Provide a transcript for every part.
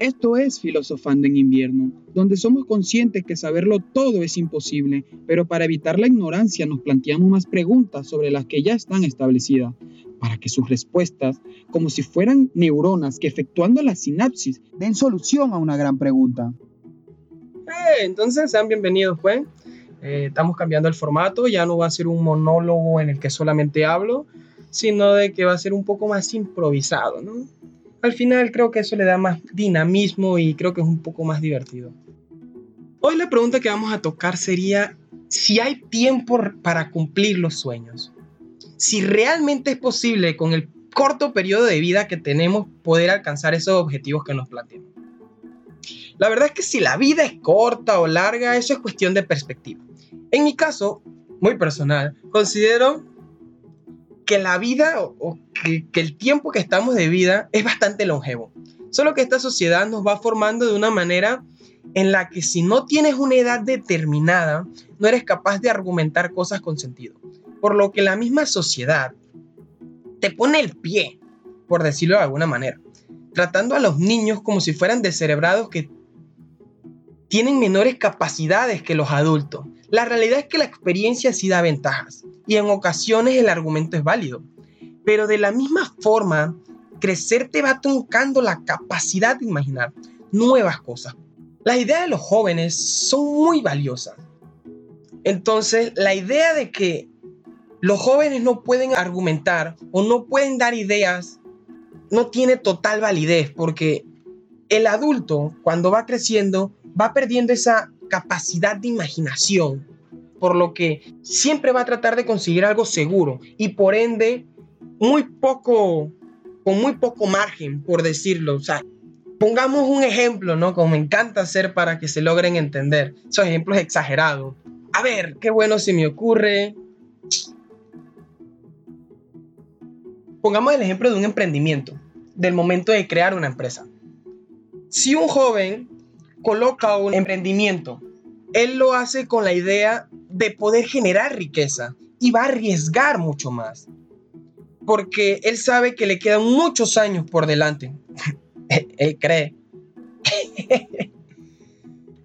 Esto es Filosofando en invierno, donde somos conscientes que saberlo todo es imposible, pero para evitar la ignorancia nos planteamos más preguntas sobre las que ya están establecidas, para que sus respuestas, como si fueran neuronas que efectuando la sinapsis, den solución a una gran pregunta. Eh, entonces, sean bienvenidos, pues. Eh, estamos cambiando el formato, ya no va a ser un monólogo en el que solamente hablo, sino de que va a ser un poco más improvisado, ¿no? Al final creo que eso le da más dinamismo y creo que es un poco más divertido. Hoy la pregunta que vamos a tocar sería si hay tiempo para cumplir los sueños. Si realmente es posible con el corto periodo de vida que tenemos poder alcanzar esos objetivos que nos planteamos. La verdad es que si la vida es corta o larga, eso es cuestión de perspectiva. En mi caso, muy personal, considero que la vida o, que, que, el tiempo que estamos de vida es bastante longevo. Solo que esta sociedad nos va formando de una manera en la que si no tienes una edad determinada, no eres capaz de argumentar cosas con sentido. Por lo que la misma sociedad te pone el pie, por decirlo de alguna manera, tratando a los niños como si fueran descerebrados que tienen menores capacidades que los adultos. La realidad es que la experiencia sí da ventajas y en ocasiones el argumento es válido. Pero de la misma forma, crecer te va truncando la capacidad de imaginar nuevas cosas. Las ideas de los jóvenes son muy valiosas. Entonces, la idea de que los jóvenes no pueden argumentar o no pueden dar ideas no tiene total validez porque el adulto, cuando va creciendo, va perdiendo esa capacidad de imaginación por lo que siempre va a tratar de conseguir algo seguro y por ende muy poco, con muy poco margen, por decirlo. O sea, pongamos un ejemplo, ¿no? Como me encanta hacer para que se logren entender. Esos ejemplos exagerados. A ver, qué bueno se me ocurre. Pongamos el ejemplo de un emprendimiento, del momento de crear una empresa. Si un joven coloca un emprendimiento, él lo hace con la idea de poder generar riqueza y va a arriesgar mucho más. Porque él sabe que le quedan muchos años por delante. él cree.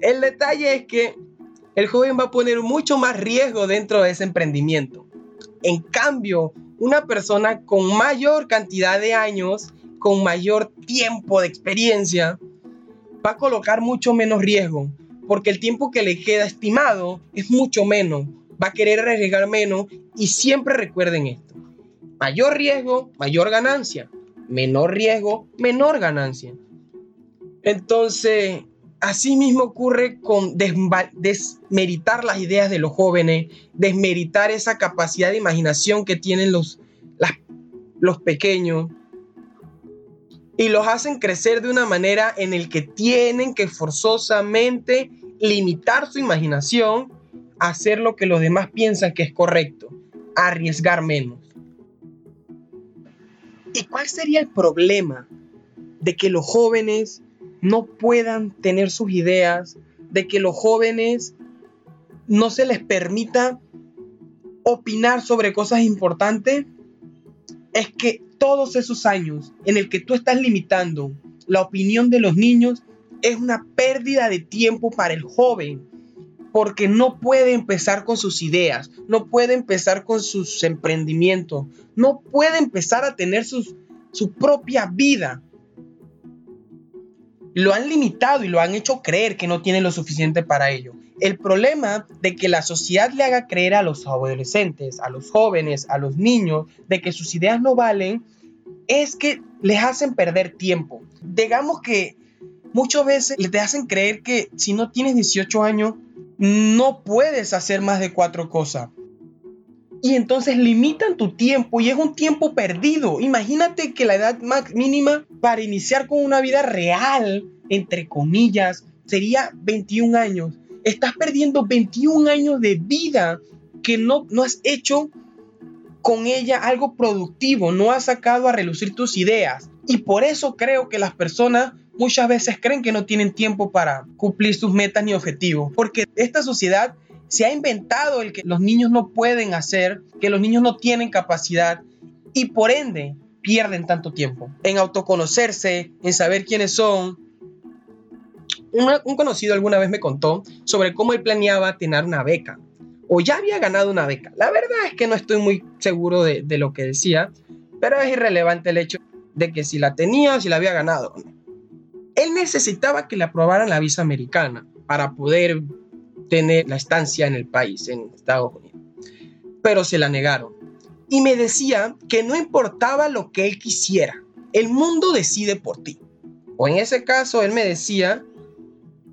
el detalle es que el joven va a poner mucho más riesgo dentro de ese emprendimiento. En cambio, una persona con mayor cantidad de años, con mayor tiempo de experiencia, va a colocar mucho menos riesgo porque el tiempo que le queda estimado es mucho menos, va a querer arriesgar menos y siempre recuerden esto. Mayor riesgo, mayor ganancia. Menor riesgo, menor ganancia. Entonces, así mismo ocurre con desmeritar las ideas de los jóvenes, desmeritar esa capacidad de imaginación que tienen los, los pequeños y los hacen crecer de una manera en el que tienen que forzosamente limitar su imaginación a hacer lo que los demás piensan que es correcto, arriesgar menos. ¿Y cuál sería el problema de que los jóvenes no puedan tener sus ideas, de que los jóvenes no se les permita opinar sobre cosas importantes? Es que todos esos años en el que tú estás limitando la opinión de los niños es una pérdida de tiempo para el joven, porque no puede empezar con sus ideas, no puede empezar con sus emprendimientos, no puede empezar a tener sus, su propia vida. Lo han limitado y lo han hecho creer que no tiene lo suficiente para ello. El problema de que la sociedad le haga creer a los adolescentes, a los jóvenes, a los niños, de que sus ideas no valen, es que les hacen perder tiempo. Digamos que muchas veces te hacen creer que si no tienes 18 años, no puedes hacer más de cuatro cosas. Y entonces limitan tu tiempo y es un tiempo perdido. Imagínate que la edad mínima para iniciar con una vida real, entre comillas, sería 21 años. Estás perdiendo 21 años de vida que no, no has hecho con ella algo productivo, no has sacado a relucir tus ideas. Y por eso creo que las personas muchas veces creen que no tienen tiempo para cumplir sus metas ni objetivos, porque esta sociedad se ha inventado el que los niños no pueden hacer, que los niños no tienen capacidad y por ende pierden tanto tiempo en autoconocerse, en saber quiénes son un conocido alguna vez me contó sobre cómo él planeaba tener una beca o ya había ganado una beca. La verdad es que no estoy muy seguro de, lo que decía, pero es irrelevante el hecho de que si la tenía o si la había ganado. Él necesitaba que le aprobaran la visa americana para poder tener la estancia en el país, en Estados Unidos. Pero se la negaron. Y me decía que no importaba lo que él quisiera, el mundo decide por ti. O en ese caso, él me decía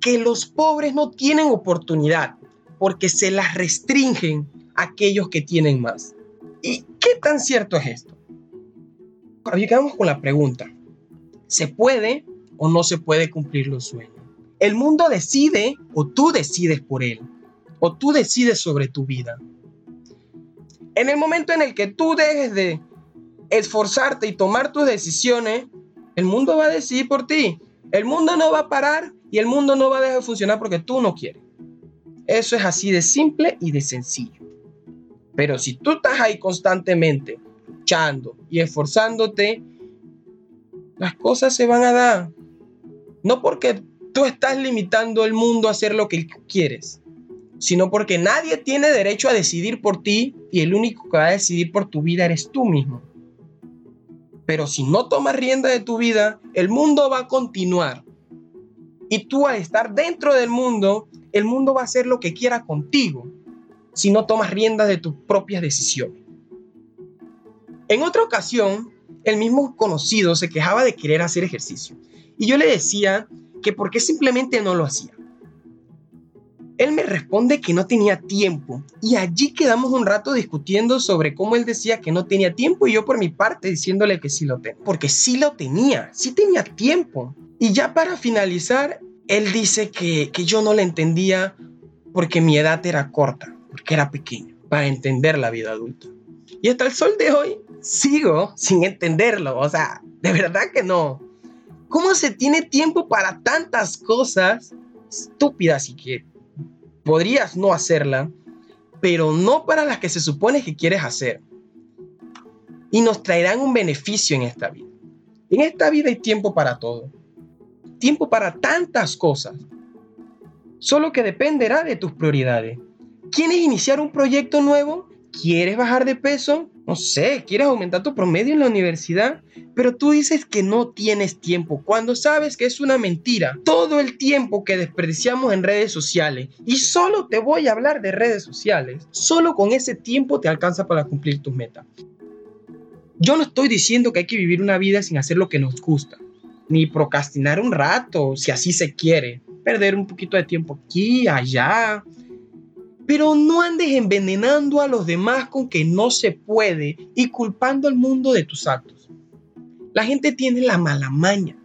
que los pobres no tienen oportunidad porque se las restringen aquellos que tienen más. ¿Y qué tan cierto es esto? Ahora quedamos con la pregunta. ¿Se puede o no se puede cumplir los sueños? El mundo decide o tú decides por él. O tú decides sobre tu vida. En el momento en el que tú dejes de esforzarte y tomar tus decisiones, el mundo va a decidir por ti. El mundo no va a parar y el mundo no va a dejar de funcionar porque tú no quieres. Eso es así de simple y de sencillo. Pero si tú estás ahí constantemente luchando y esforzándote, las cosas se van a dar. No porque tú estás limitando el mundo a hacer lo que quieres, sino porque nadie tiene derecho a decidir por ti y el único que va a decidir por tu vida eres tú mismo. Pero si no tomas rienda de tu vida, el mundo va a continuar. Y tú al estar dentro del mundo el mundo va a hacer lo que quiera contigo si no tomas riendas de tus propias decisiones. En otra ocasión, el mismo conocido se quejaba de querer hacer ejercicio y yo le decía que por qué simplemente no lo hacía. Él me responde que no tenía tiempo y allí quedamos un rato discutiendo sobre cómo él decía que no tenía tiempo y yo por mi parte diciéndole que sí lo tenía. Porque sí lo tenía, sí tenía tiempo. Y ya para finalizar, él dice que, yo no le entendía porque mi edad era corta, porque era pequeño, para entender la vida adulta. Y hasta el sol de hoy sigo sin entenderlo, o sea, de verdad que no. ¿Cómo se tiene tiempo para tantas cosas estúpidas y que podrías no hacerla, pero no para las que se supone que quieres hacer? Y nos traerán un beneficio en esta vida. En esta vida hay tiempo para todo tiempo para tantas cosas. Solo que dependerá de tus prioridades. ¿Quieres iniciar un proyecto nuevo? ¿Quieres bajar de peso? No sé, ¿quieres aumentar tu promedio en la universidad? Pero tú dices que no tienes tiempo cuando sabes que es una mentira. Todo el tiempo que desperdiciamos en redes sociales, y solo te voy a hablar de redes sociales, solo con ese tiempo te alcanza para cumplir tus metas. Yo no estoy diciendo que hay que vivir una vida sin hacer lo que nos gusta ni procrastinar un rato, si así se quiere, perder un poquito de tiempo aquí, allá, pero no andes envenenando a los demás con que no se puede y culpando al mundo de tus actos. La gente tiene la mala maña,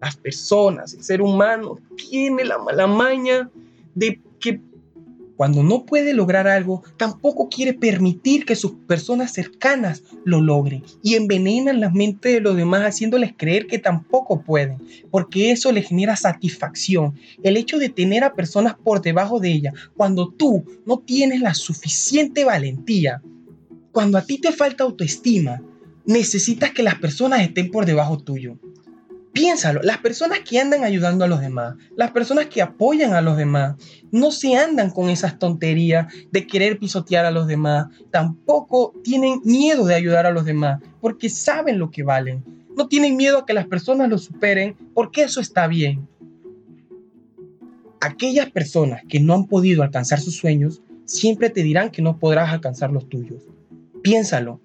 las personas, el ser humano tiene la mala maña de cuando no puede lograr algo, tampoco quiere permitir que sus personas cercanas lo logren y envenenan la mente de los demás haciéndoles creer que tampoco pueden, porque eso les genera satisfacción. El hecho de tener a personas por debajo de ella, cuando tú no tienes la suficiente valentía, cuando a ti te falta autoestima, necesitas que las personas estén por debajo tuyo. Piénsalo, las personas que andan ayudando a los demás, las personas que apoyan a los demás, no se andan con esas tonterías de querer pisotear a los demás, tampoco tienen miedo de ayudar a los demás, porque saben lo que valen. No tienen miedo a que las personas lo superen, porque eso está bien. Aquellas personas que no han podido alcanzar sus sueños, siempre te dirán que no podrás alcanzar los tuyos. Piénsalo.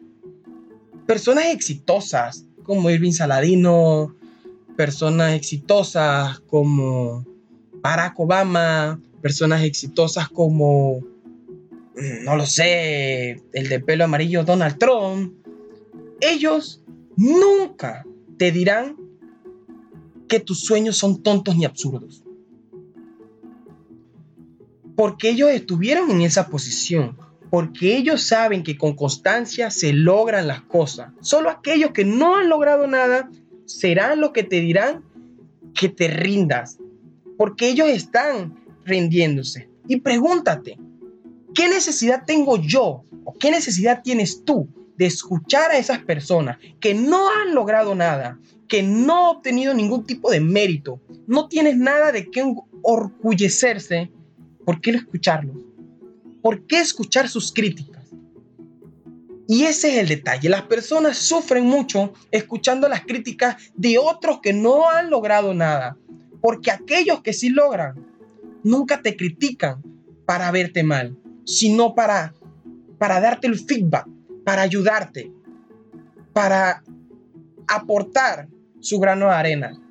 Personas exitosas como Irving Saladino, personas exitosas como Barack Obama, personas exitosas como, mm, no lo sé, el de pelo amarillo Donald Trump, ellos nunca te dirán que tus sueños son tontos ni absurdos. Porque ellos estuvieron en esa posición, porque ellos saben que con constancia se logran las cosas. Solo aquellos que no han logrado nada serán los que te dirán que te rindas, porque ellos están rindiéndose. Y pregúntate, ¿qué necesidad tengo yo o qué necesidad tienes tú de escuchar a esas personas que no han logrado nada, que no ha obtenido ningún tipo de mérito, no tienes nada de qué orgullecerse, ¿por qué escucharlos? ¿Por qué escuchar sus críticas? Y ese es el detalle. Las personas sufren mucho escuchando las críticas de otros que no han logrado nada. Porque aquellos que sí logran, nunca te critican para verte mal, sino para, para darte el feedback, para ayudarte, para aportar su grano de arena.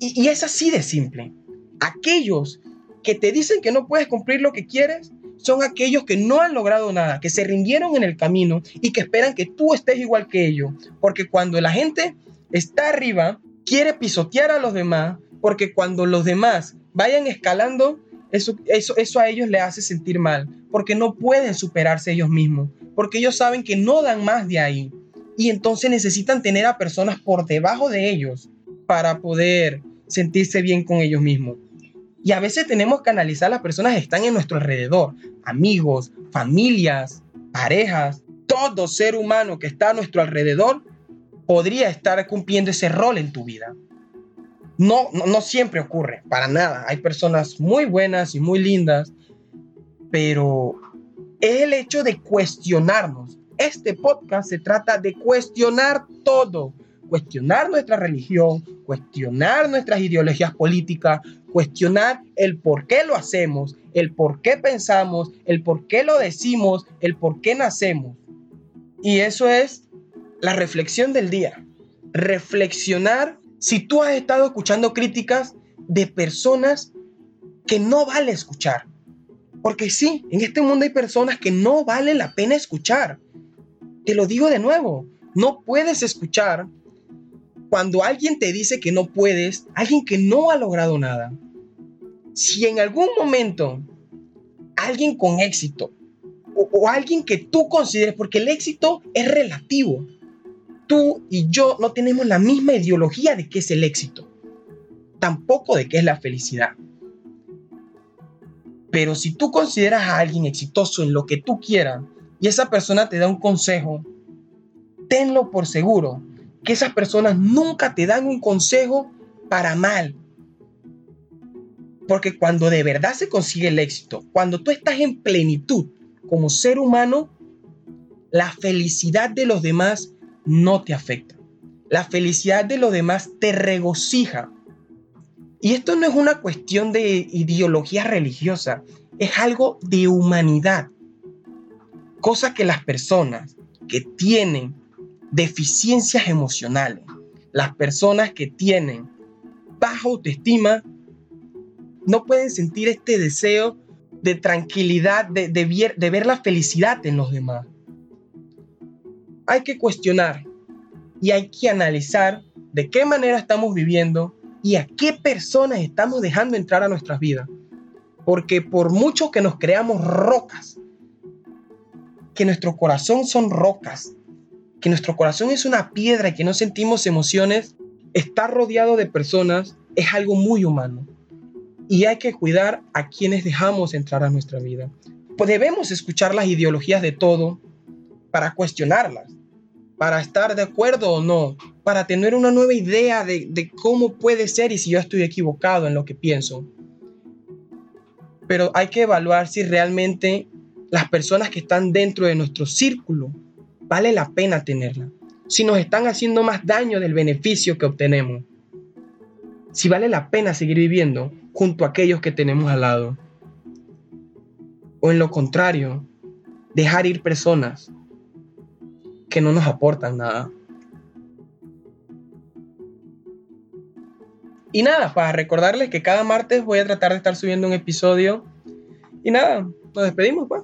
Y, y es así de simple. Aquellos que te dicen que no puedes cumplir lo que quieres, son aquellos que no han logrado nada, que se rindieron en el camino y que esperan que tú estés igual que ellos. Porque cuando la gente está arriba, quiere pisotear a los demás, porque cuando los demás vayan escalando, eso, eso, eso a ellos le hace sentir mal, porque no pueden superarse ellos mismos, porque ellos saben que no dan más de ahí. Y entonces necesitan tener a personas por debajo de ellos para poder sentirse bien con ellos mismos. Y a veces tenemos que analizar las personas que están en nuestro alrededor, amigos, familias, parejas, todo ser humano que está a nuestro alrededor podría estar cumpliendo ese rol en tu vida. No, no, siempre ocurre, para nada. Hay personas muy buenas y muy lindas, pero es el hecho de cuestionarnos. Este podcast se trata de cuestionar todo, cuestionar nuestra religión, cuestionar nuestras ideologías políticas, cuestionar el por qué lo hacemos, el por qué pensamos, el por qué lo decimos, el por qué nacemos. Y eso es la reflexión del día. Reflexionar si tú has estado escuchando críticas de personas que no vale escuchar. Porque sí, en este mundo hay personas que no vale la pena escuchar. Te lo digo de nuevo, no puedes escuchar cuando alguien te dice que no puedes, alguien que no ha logrado nada, si en algún momento alguien con éxito o, alguien que tú consideres, porque el éxito es relativo, tú y yo no tenemos la misma ideología de qué es el éxito, tampoco de qué es la felicidad. Pero si tú consideras a alguien exitoso en lo que tú quieras y esa persona te da un consejo, tenlo por seguro que esas personas nunca te dan un consejo para mal. Porque cuando de verdad se consigue el éxito, cuando tú estás en plenitud como ser humano, la felicidad de los demás no te afecta. La felicidad de los demás te regocija. Y esto no es una cuestión de ideología religiosa, es algo de humanidad. Cosa que las personas que tienen deficiencias emocionales. Las personas que tienen baja autoestima no pueden sentir este deseo de tranquilidad, de, de, ver la felicidad en los demás. Hay que cuestionar y hay que analizar de qué manera estamos viviendo y a qué personas estamos dejando entrar a nuestras vidas. Porque por mucho que nos creamos rocas, que nuestro corazón son rocas, que nuestro corazón es una piedra y que no sentimos emociones, estar rodeado de personas es algo muy humano. Y hay que cuidar a quienes dejamos entrar a nuestra vida. Pues debemos escuchar las ideologías de todo para cuestionarlas, para estar de acuerdo o no, para tener una nueva idea de, de cómo puede ser y si yo estoy equivocado en lo que pienso. Pero hay que evaluar si realmente las personas que están dentro de nuestro círculo vale la pena tenerla. Si nos están haciendo más daño del beneficio que obtenemos. Si vale la pena seguir viviendo junto a aquellos que tenemos al lado. O en lo contrario, dejar ir personas que no nos aportan nada. Y nada, para recordarles que cada martes voy a tratar de estar subiendo un episodio. Y nada, nos despedimos, pues.